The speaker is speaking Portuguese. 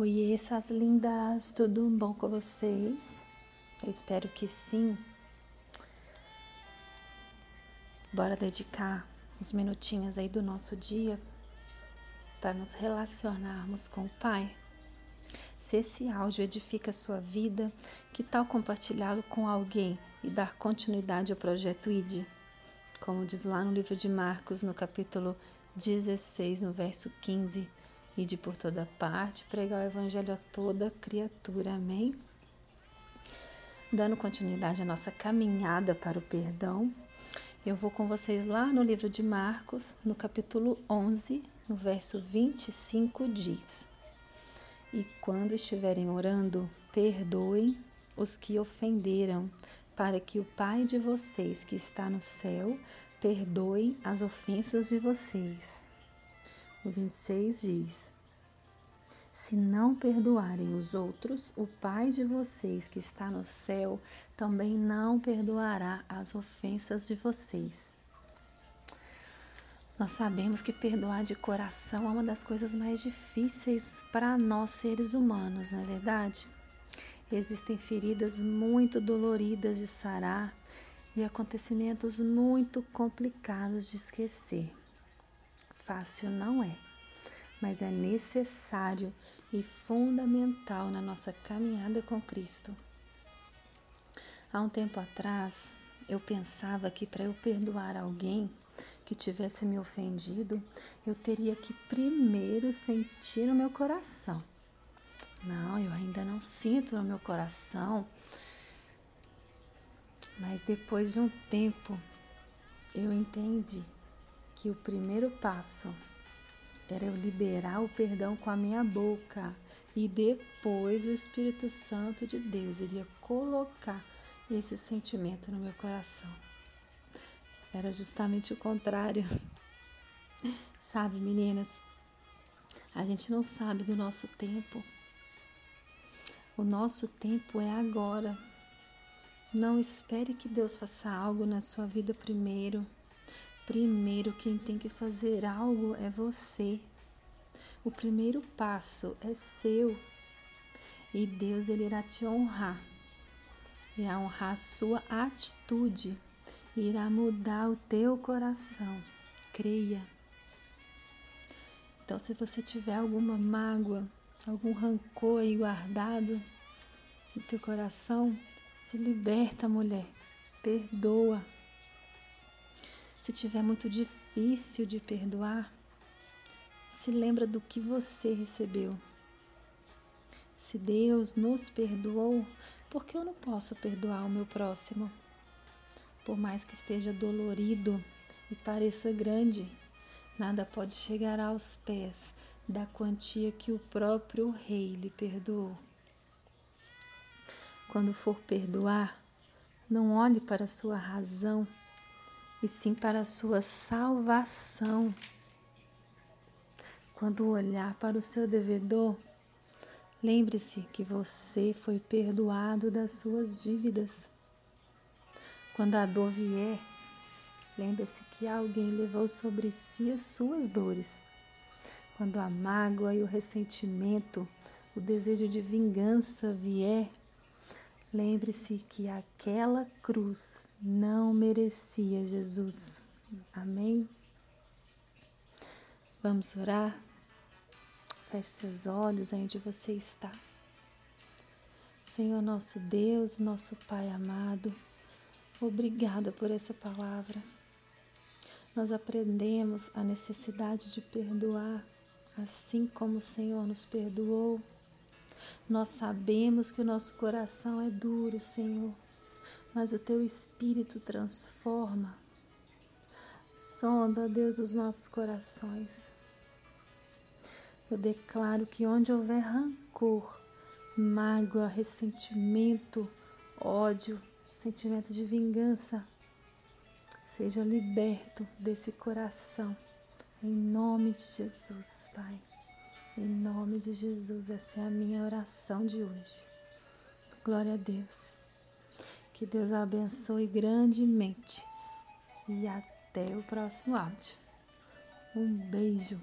Oi, essas lindas, tudo bom com vocês? Eu espero que sim. Bora dedicar uns minutinhos aí do nosso dia para nos relacionarmos com o Pai. Se esse áudio edifica a sua vida, que tal compartilhá-lo com alguém e dar continuidade ao projeto ID? Como diz lá no livro de Marcos, no capítulo 16, no verso 15 e de por toda parte, pregar o evangelho a toda criatura. Amém? Dando continuidade à nossa caminhada para o perdão, eu vou com vocês lá no livro de Marcos, no capítulo 11, no verso 25, diz: E quando estiverem orando, perdoem os que ofenderam, para que o Pai de vocês que está no céu perdoe as ofensas de vocês. O 26 diz: Se não perdoarem os outros, o Pai de vocês que está no céu também não perdoará as ofensas de vocês. Nós sabemos que perdoar de coração é uma das coisas mais difíceis para nós seres humanos, não é verdade? Existem feridas muito doloridas de sarar e acontecimentos muito complicados de esquecer fácil não é, mas é necessário e fundamental na nossa caminhada com Cristo. Há um tempo atrás, eu pensava que para eu perdoar alguém que tivesse me ofendido, eu teria que primeiro sentir no meu coração. Não, eu ainda não sinto no meu coração. Mas depois de um tempo, eu entendi que o primeiro passo era eu liberar o perdão com a minha boca e depois o Espírito Santo de Deus iria colocar esse sentimento no meu coração. Era justamente o contrário. Sabe, meninas, a gente não sabe do nosso tempo. O nosso tempo é agora. Não espere que Deus faça algo na sua vida primeiro. Primeiro, quem tem que fazer algo é você. O primeiro passo é seu. E Deus ele irá te honrar. Irá honrar a sua atitude. Irá mudar o teu coração. Creia. Então, se você tiver alguma mágoa, algum rancor aí guardado no teu coração, se liberta, mulher. Perdoa. Se tiver muito difícil de perdoar, se lembra do que você recebeu. Se Deus nos perdoou, por que eu não posso perdoar o meu próximo? Por mais que esteja dolorido e pareça grande, nada pode chegar aos pés da quantia que o próprio Rei lhe perdoou. Quando for perdoar, não olhe para sua razão e sim para a sua salvação. Quando olhar para o seu devedor, lembre-se que você foi perdoado das suas dívidas. Quando a dor vier, lembre-se que alguém levou sobre si as suas dores. Quando a mágoa e o ressentimento, o desejo de vingança vier, Lembre-se que aquela cruz não merecia Jesus. Amém? Vamos orar? Feche seus olhos aí onde você está. Senhor nosso Deus, nosso Pai amado, obrigada por essa palavra. Nós aprendemos a necessidade de perdoar, assim como o Senhor nos perdoou. Nós sabemos que o nosso coração é duro, Senhor, mas o teu espírito transforma. Sonda, Deus, os nossos corações. Eu declaro que onde houver rancor, mágoa, ressentimento, ódio, sentimento de vingança, seja liberto desse coração. Em nome de Jesus, Pai. Em nome de Jesus, essa é a minha oração de hoje. Glória a Deus. Que Deus abençoe grandemente. E até o próximo áudio. Um beijo.